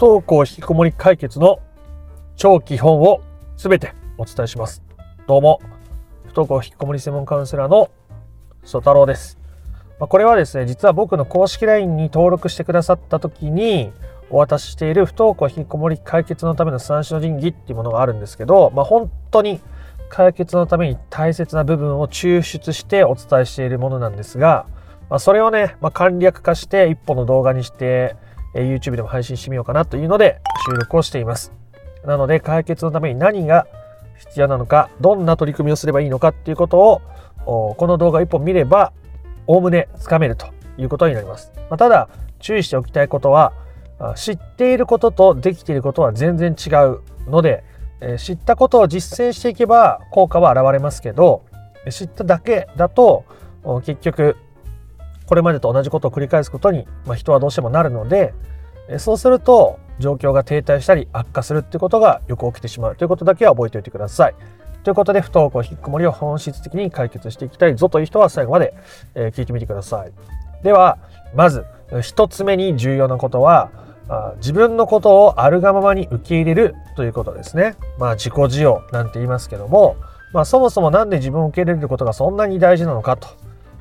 登校引きこもり解決の超基本をすべてお伝えします。どうも、不登校引きこもり専門カウンセラーの曽太郎です。まあ、これはですね、実は僕の公式 LINE に登録してくださった時にお渡ししている不登校引きこもり解決のための三種の神器っていうものがあるんですけど、まあ、本当に解決のために大切な部分を抽出してお伝えしているものなんですが、まあ、それをね、まあ、簡略化して一本の動画にして、え YouTube でも配信してみようかなというので収録をしています。なので解決のために何が必要なのか、どんな取り組みをすればいいのかっていうことを、この動画一本見れば、おおむねつかめるということになります。まあ、ただ、注意しておきたいことは、知っていることとできていることは全然違うので、え知ったことを実践していけば効果は現れますけど、知っただけだと結局これまでと同じことを繰り返すことに、まあ、人はどうしてもなるのでそうすると状況が停滞したり悪化するっていうことがよく起きてしまうということだけは覚えておいてください。ということで不登校引きこもりを本質的に解決していきたいぞという人は最後まで聞いてみてください。ではまず1つ目に重要なことは自分のことをあるがままに受け入れるということですね。まあ自己需要なんて言いますけども、まあそもそも何で自分を受け入れることがそんなに大事なのかと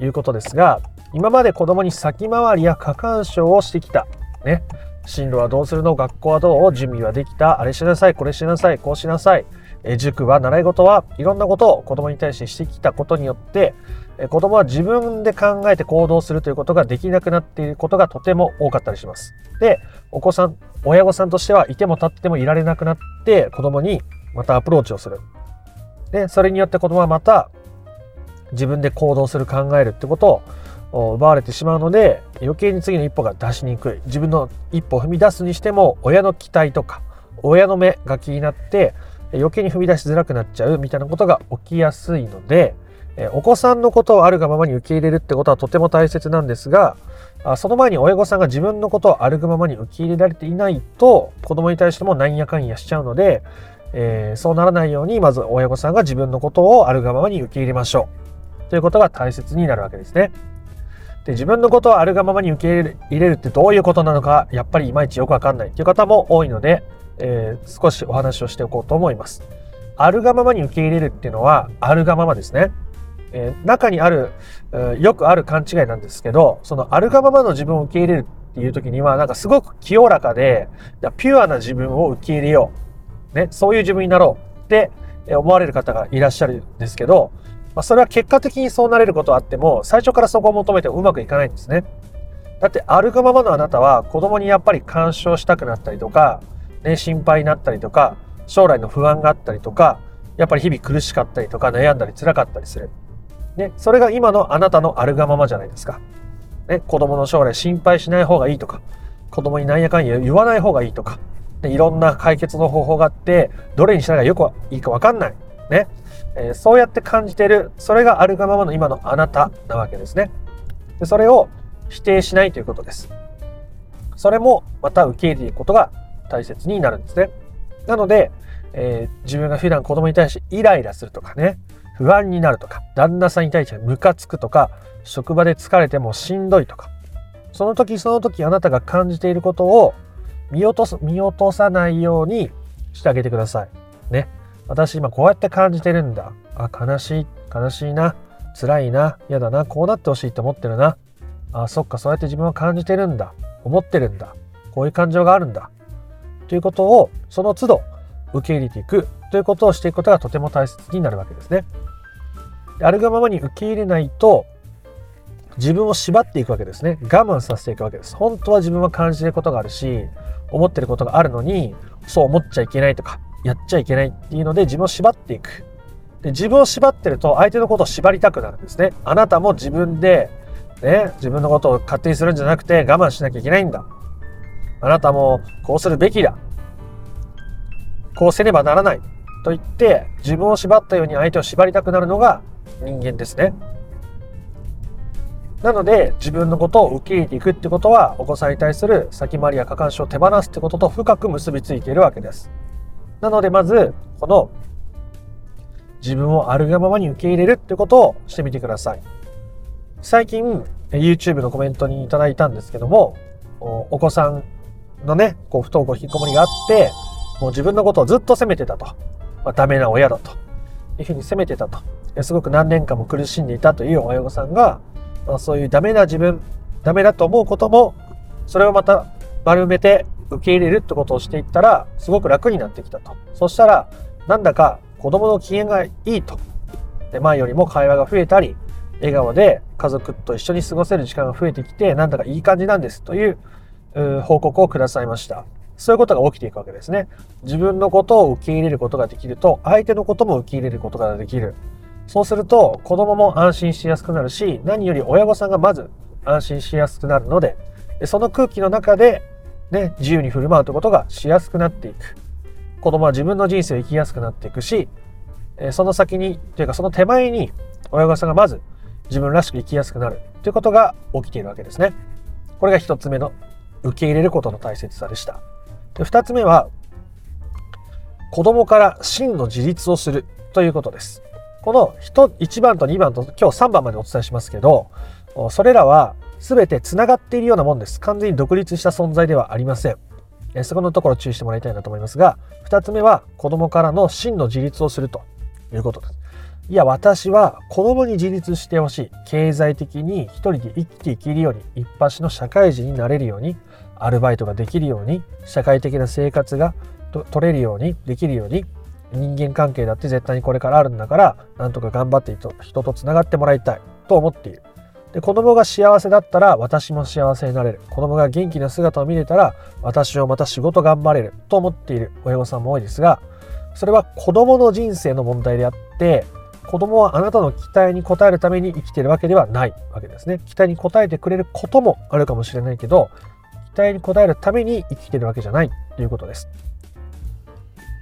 いうことですが、今まで子供に先回りや過干渉をしてきた。ね。進路はどうするの？学校はどう？準備はできた？あれしなさい、これしなさい、こうしなさい。え塾は習い事は？いろんなことを子供に対してしてきたことによってえ子供は自分で考えて行動するということができなくなっていることがとても多かったりします。で、お子さん、親御さんとしてはいても立ってもいられなくなって子供にまたアプローチをする。で、それによって子供はまた自分で行動する考えるってことを奪われてしまうので余計に次の一歩が出しにくい自分の一歩を踏み出すにしても親の期待とか親の目が気になって余計に踏み出しづらくなっちゃうみたいなことが起きやすいのでお子さんのことをあるがままに受け入れるってことはとても大切なんですがその前に親御さんが自分のことをあるがままに受け入れられていないと子供に対してもなんやかんやしちゃうので、えー、そうならないようにまず親御さんが自分のことをあるがままに受け入れましょうということが大切になるわけですね。で自分のことをあるがままに受け入れるってどういうことなのかやっぱりいまいちよくわかんないという方も多いので、えー、少しお話をしておこうと思います。あるがままに受け入れるっていうのはあるがままですね。えー、中にある、えー、よくある勘違いなんですけどそのあるがままの自分を受け入れるっていう時にはなんかすごく清らかでピュアな自分を受け入れよう、ね、そういう自分になろうって思われる方がいらっしゃるんですけどまあ、それは結果的にそうなれることはあっても、最初からそこを求めてもうまくいかないんですね。だって、あるがままのあなたは子供にやっぱり干渉したくなったりとか、ね、心配になったりとか、将来の不安があったりとか、やっぱり日々苦しかったりとか、悩んだり辛かったりする。ね、それが今のあなたのあるがままじゃないですか。ね、子供の将来心配しない方がいいとか、子供になんやかんや言わない方がいいとか、ね、いろんな解決の方法があって、どれにしたらよくいいかわかんない。ね。えー、そうやって感じてる、それがあるがままの今のあなたなわけですね。でそれを否定しないということです。それもまた受け入れていくことが大切になるんですね。なので、えー、自分が普段子供に対してイライラするとかね、不安になるとか、旦那さんに対してムカつくとか、職場で疲れてもしんどいとか、その時その時あなたが感じていることを見落とす、見落とさないようにしてあげてください。ね。私今こうやって感じてるんだ。あ、悲しい、悲しいな。辛いな。嫌だな。こうなってほしいって思ってるな。あ、そっか、そうやって自分は感じてるんだ。思ってるんだ。こういう感情があるんだ。ということを、その都度受け入れていくということをしていくことがとても大切になるわけですね。あるがままに受け入れないと、自分を縛っていくわけですね。我慢させていくわけです。本当は自分は感じてることがあるし、思ってることがあるのに、そう思っちゃいけないとか、やっちゃいけないっていうので自分を縛っていく。で自分を縛ってると相手のことを縛りたくなるんですね。あなたも自分で、ね、自分のことを勝手にするんじゃなくて我慢しなきゃいけないんだ。あなたもこうするべきだ。こうせねばならない。と言って自分を縛ったように相手を縛りたくなるのが人間ですね。なので自分のことを受け入れていくってことはお子さんに対する先回りや過干渉を手放すってことと深く結びついているわけです。なのでまず、この自分をあるがままに受け入れるってことをしてみてください。最近、YouTube のコメントにいただいたんですけども、お子さんのね、こう不登校引きこもりがあって、もう自分のことをずっと責めてたと。まあ、ダメな親だと。いうふうに責めてたと。すごく何年間も苦しんでいたという親御さんが、まあ、そういうダメな自分、ダメだと思うことも、それをまた丸めて受け入れるってことをしていったら、すごく楽になってきたと。そしたら、なんだか子供の機嫌がいいと。で、前よりも会話が増えたり、笑顔で家族と一緒に過ごせる時間が増えてきて、なんだかいい感じなんですという報告をくださいました。そういうことが起きていくわけですね。自分のことを受け入れることができると、相手のことも受け入れることができる。そうすると、子供も安心しやすくなるし、何より親御さんがまず安心しやすくなるので、その空気の中で、ね、自由に振る舞うということがしやすくなっていく。子供は自分の人生を生きやすくなっていくし、その先に、というかその手前に、親御さんがまず自分らしく生きやすくなるということが起きているわけですね。これが一つ目の受け入れることの大切さでした。で2つ目は子供から真の自立をするということです。この1番と2番と今日3番までお伝えしますけどそれらは全てつながっているようなもんです。完全に独立した存在ではありません。えそこのところ注意してもらいたいなと思いますが2つ目は子供からの真の自立をするということです。いや私は子供に自立してほしい経済的に一人で生きていけるように一発の社会人になれるようにアルバイトができるように社会的な生活が取れるようにできるように人間関係だって絶対にこれからあるんだからなんとか頑張って人とつながってもらいたいと思っているで子供が幸せだったら私も幸せになれる。子供が元気な姿を見れたら私もまた仕事頑張れる。と思っている親御さんも多いですがそれは子供の人生の問題であって子供はあなたの期待に応えるために生きているわけではないわけですね。期待に応えてくれることもあるかもしれないけど期待に応えるために生きてるわけじゃないということです。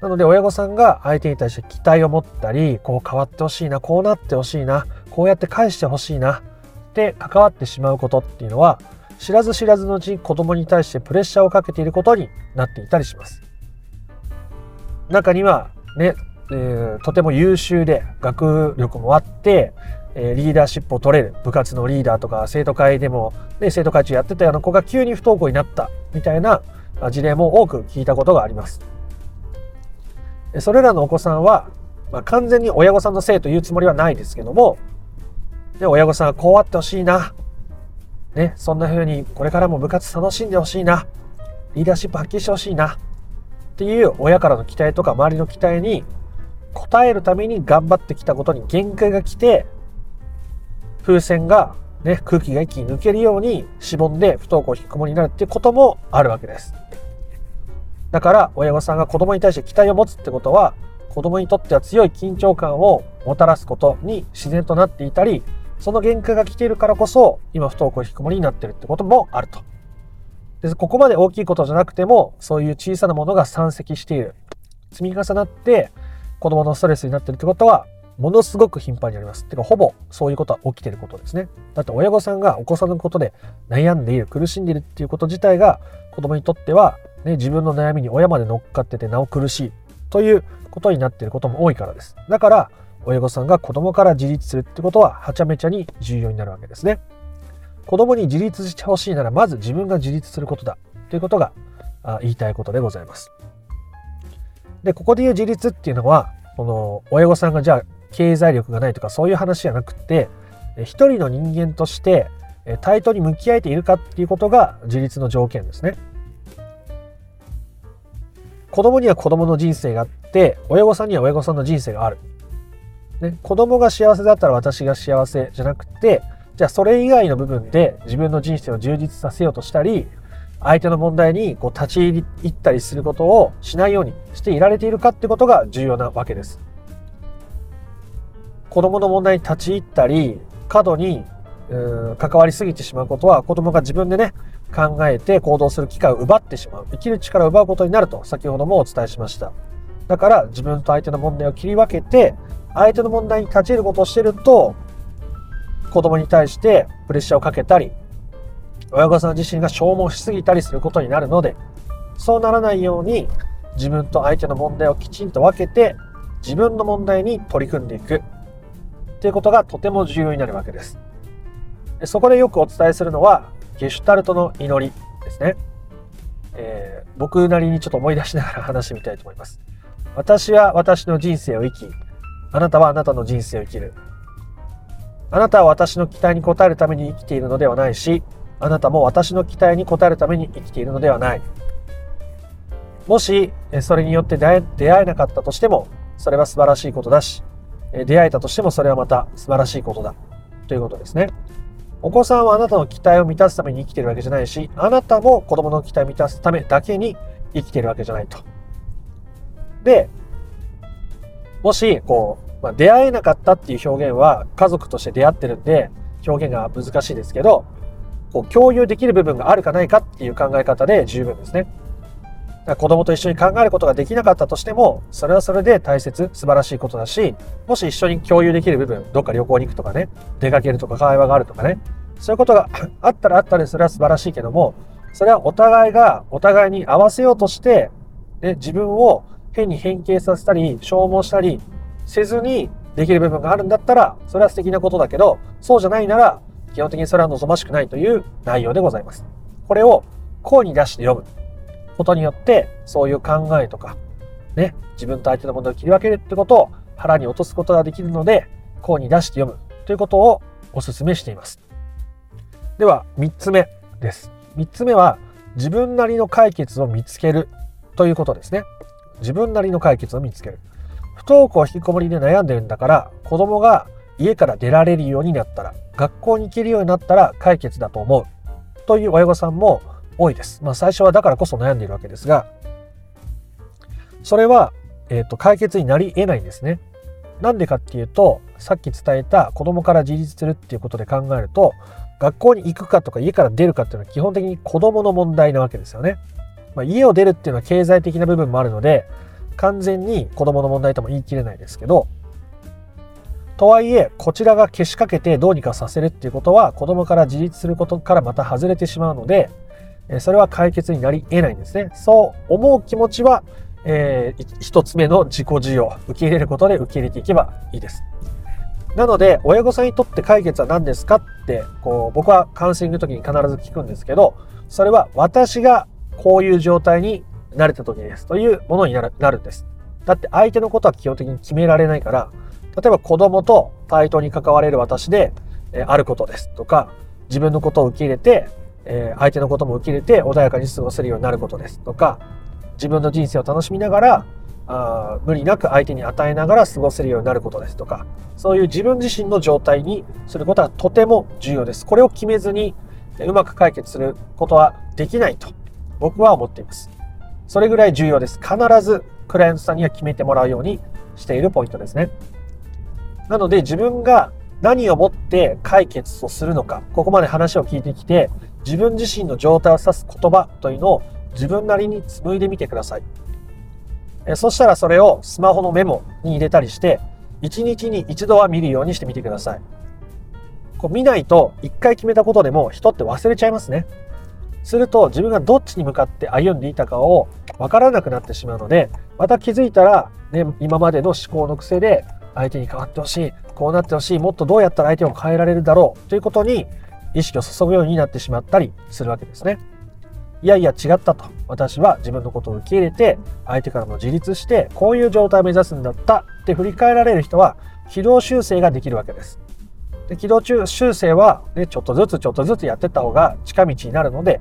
なので親御さんが相手に対して期待を持ったり、こう変わってほしいな、こうなってほしいな、こうやって返してほしいなって関わってしまうことっていうのは、知らず知らずのうちに子供に対してプレッシャーをかけていることになっていたりします。中にはね、えー、とても優秀で学力もあって、えリーダーシップを取れる部活のリーダーとか生徒会でも、ね、生徒会長やってたような子が急に不登校になったみたいな事例も多く聞いたことがあります。それらのお子さんは、まあ、完全に親御さんのせいというつもりはないですけども、ね、親御さんはこうあってほしいな、ね、そんな風にこれからも部活楽しんでほしいな、リーダーシップ発揮してほしいな。っていう親からの期待とか周りの期待に応えるために頑張ってきたことに限界が来て風船が、ね、空気が一気に抜けるようにしぼんで不登校引きこもりになるっていうこともあるわけです。だから親御さんが子供に対して期待を持つってことは子供にとっては強い緊張感をもたらすことに自然となっていたりその限界が来ているからこそ今不登校引きこもりになってるってこともあると。でここまで大きいことじゃなくてもそういう小さなものが山積している積み重なって子供のストレスになっているってことはものすごく頻繁にあります。てか、ほぼそういうことは起きていることですね。だって親御さんがお子さんのことで悩んでいる、苦しんでいるっていうこと自体が子供にとっては、ね、自分の悩みに親まで乗っかっててなお苦しいということになっていることも多いからです。だから、親御さんが子供から自立するってことははちゃめちゃに重要になるわけですね。子供に自立してほしいなら、まず自分が自立することだということが言いたいことでございます。で、ここで言う自立っていうのは、この親御さんがじゃあ経済力がないとかそういう話じゃなくて一人の人間として対等に向き合えているかっていうことが自立の条件ですね。子供には子供の人生があって親御さんには親御さんの人生がある。ね、子供が幸せだったら私が幸せじゃなくてじゃあそれ以外の部分で自分の人生を充実させようとしたり相手の問題にこう立ち入りったりすることをしないようにしていられているかってことが重要なわけです。子供の問題に立ち入ったり、過度に関わりすぎてしまうことは子供が自分でね、考えて行動する機会を奪ってしまう。生きる力を奪うことになると先ほどもお伝えしました。だから自分と相手の問題を切り分けて、相手の問題に立ち入ることをしてると、子供に対してプレッシャーをかけたり、親御さん自身が消耗しすぎたりすることになるので、そうならないように自分と相手の問題をきちんと分けて、自分の問題に取り組んでいく。っていうことがとても重要になるわけです。そこでよくお伝えするのは、ゲシュタルトの祈りですね。えー、僕なりにちょっと思い出しながら話してみたいと思います。私は私の人生を生き、あなたはあなたの人生を生きる。あなたは私の期待に応えるために生きているのではないし、あなたも私の期待に応えるために生きているのではない。もし、それによって出会えなかったとしても、それは素晴らしいことだし、出会えたとしてもそれはまた素晴らしいことだ。ということですね。お子さんはあなたの期待を満たすために生きているわけじゃないし、あなたも子供の期待を満たすためだけに生きているわけじゃないと。で、もし、こう、まあ、出会えなかったっていう表現は家族として出会ってるんで、表現が難しいですけど、こう共有できる部分があるかないかっていう考え方で十分ですね。子供と一緒に考えることができなかったとしても、それはそれで大切、素晴らしいことだし、もし一緒に共有できる部分、どっか旅行に行くとかね、出かけるとか会話があるとかね、そういうことがあったらあったでそれは素晴らしいけども、それはお互いがお互いに合わせようとして、ね、自分を変に変形させたり、消耗したりせずにできる部分があるんだったら、それは素敵なことだけど、そうじゃないなら、基本的にそれは望ましくないという内容でございます。これを声に出して読む。ことによって、そういう考えとか、ね、自分と相手のものを切り分けるってことを腹に落とすことができるので、こうに出して読むということをお勧めしています。では、3つ目です。3つ目は、自分なりの解決を見つけるということですね。自分なりの解決を見つける。不登校引きこもりで悩んでるんだから、子供が家から出られるようになったら、学校に行けるようになったら解決だと思う。という親御さんも多いです。まあ最初はだからこそ悩んでいるわけですが、それは、えっ、ー、と、解決になり得ないんですね。なんでかっていうと、さっき伝えた子供から自立するっていうことで考えると、学校に行くかとか家から出るかっていうのは基本的に子供の問題なわけですよね。まあ、家を出るっていうのは経済的な部分もあるので、完全に子供の問題とも言い切れないですけど、とはいえ、こちらがけしかけてどうにかさせるっていうことは、子供から自立することからまた外れてしまうので、それは解決になり得ないんですね。そう思う気持ちは、えー、一つ目の自己需要、受け入れることで受け入れていけばいいです。なので、親御さんにとって解決は何ですかって、こう、僕はカウンセリングの時に必ず聞くんですけど、それは私がこういう状態になれた時ですというものになるなるんです。だって相手のことは基本的に決められないから、例えば子供と対等に関われる私で、えあることですとか、自分のことを受け入れて、え、相手のことも受け入れて穏やかに過ごせるようになることですとか自分の人生を楽しみながらあ無理なく相手に与えながら過ごせるようになることですとかそういう自分自身の状態にすることはとても重要ですこれを決めずにうまく解決することはできないと僕は思っていますそれぐらい重要です必ずクライアントさんには決めてもらうようにしているポイントですねなので自分が何をもって解決をするのかここまで話を聞いてきて自分自身の状態を指す言葉というのを自分なりに紡いでみてください。えそしたらそれをスマホのメモに入れたりして、1日に1度は見るようにしてみてください。こう見ないと1回決めたことでも人って忘れちゃいますね。すると自分がどっちに向かって歩んでいたかを分からなくなってしまうので、また気づいたら、ね、今までの思考の癖で相手に変わってほしい、こうなってほしい、もっとどうやったら相手を変えられるだろうということに意識を注ぐようになってしまったりするわけですね。いやいや違ったと。私は自分のことを受け入れて、相手からも自立して、こういう状態を目指すんだったって振り返られる人は、軌道修正ができるわけです。で軌道中修正は、ね、ちょっとずつちょっとずつやってった方が近道になるので、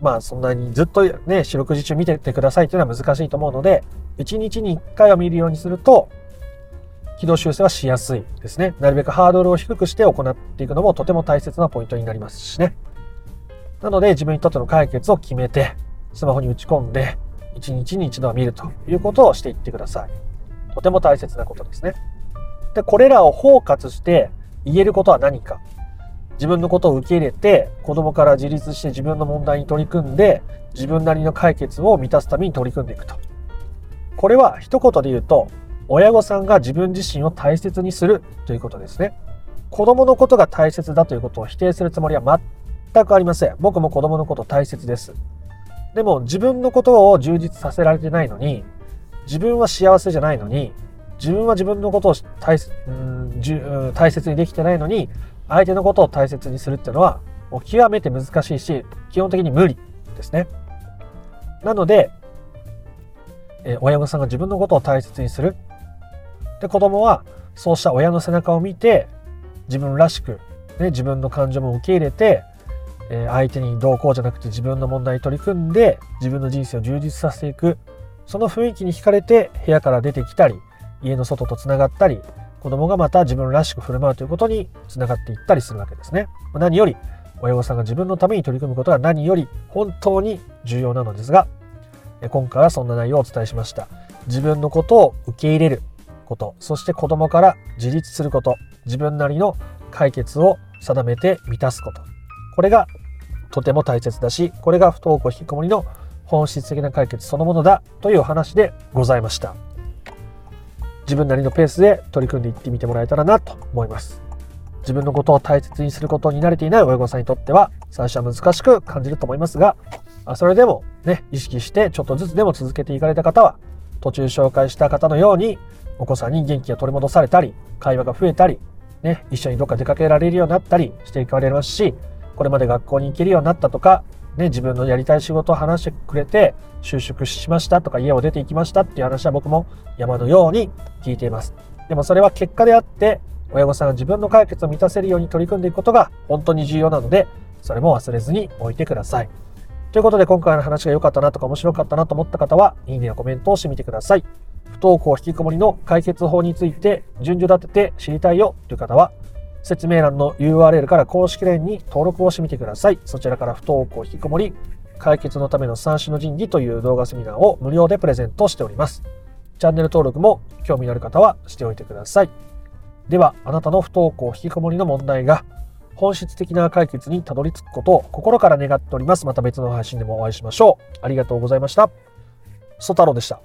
まあそんなにずっとね、四六時中見ててくださいっていうのは難しいと思うので、1日に1回は見るようにすると、軌道修正はしやすいですね。なるべくハードルを低くして行っていくのもとても大切なポイントになりますしね。なので自分にとっての解決を決めて、スマホに打ち込んで、1日に1度は見るということをしていってください。とても大切なことですね。で、これらを包括して言えることは何か。自分のことを受け入れて、子供から自立して自分の問題に取り組んで、自分なりの解決を満たすために取り組んでいくと。これは一言で言うと、親御さんが自分自身を大切にするということですね。子供のことが大切だということを否定するつもりは全くありません。僕も子供のこと大切です。でも自分のことを充実させられてないのに、自分は幸せじゃないのに、自分は自分のことを大うん大切にできてないのに、相手のことを大切にするっていうのは、もう極めて難しいし、基本的に無理ですね。なので、えー、親御さんが自分のことを大切にする。で、子供はそうした親の背中を見て、自分らしく、ね、自分の感情も受け入れて、えー、相手にどうこうじゃなくて自分の問題に取り組んで、自分の人生を充実させていく。その雰囲気に惹かれて部屋から出てきたり、家の外とつながったり、子供がまた自分らしく振る舞うということにつながっていったりするわけですね。何より親御さんが自分のために取り組むことが何より本当に重要なのですが、今回はそんな内容をお伝えしました。自分のことを受け入れること、そして子供から自立すること、自分なりの解決を定めて満たすこと。これがとても大切だし、これが不登校引きこもりの本質的な解決そのものだというお話でございました。自分なりのペースで取り組んでいってみてもらえたらなと思います。自分のことを大切にすることに慣れていない親御さんにとっては最初は難しく感じると思いますが、それでもね、意識してちょっとずつでも続けていかれた方は、途中紹介した方のように、お子さんに元気が取り戻されたり、会話が増えたり、ね、一緒にどっか出かけられるようになったりしていかれますし、これまで学校に行けるようになったとか、ね、自分のやりたい仕事を話してくれて、就職しましたとか家を出て行きましたっていう話は僕も山のように聞いています。でもそれは結果であって、親御さんが自分の解決を満たせるように取り組んでいくことが本当に重要なので、それも忘れずに置いてください。ということで今回の話が良かったなとか面白かったなと思った方は、いいねやコメントをしてみてください。不登校引きこもりの解決法について順序立てて知りたいよという方は、説明欄の URL から公式 LINE に登録をしてみてください。そちらから不登校引きこもり解決のための三種の神器という動画セミナーを無料でプレゼントしております。チャンネル登録も興味のある方はしておいてください。では、あなたの不登校引きこもりの問題が本質的な解決にたどり着くことを心から願っております。また別の配信でもお会いしましょう。ありがとうございました。ソ太郎でした。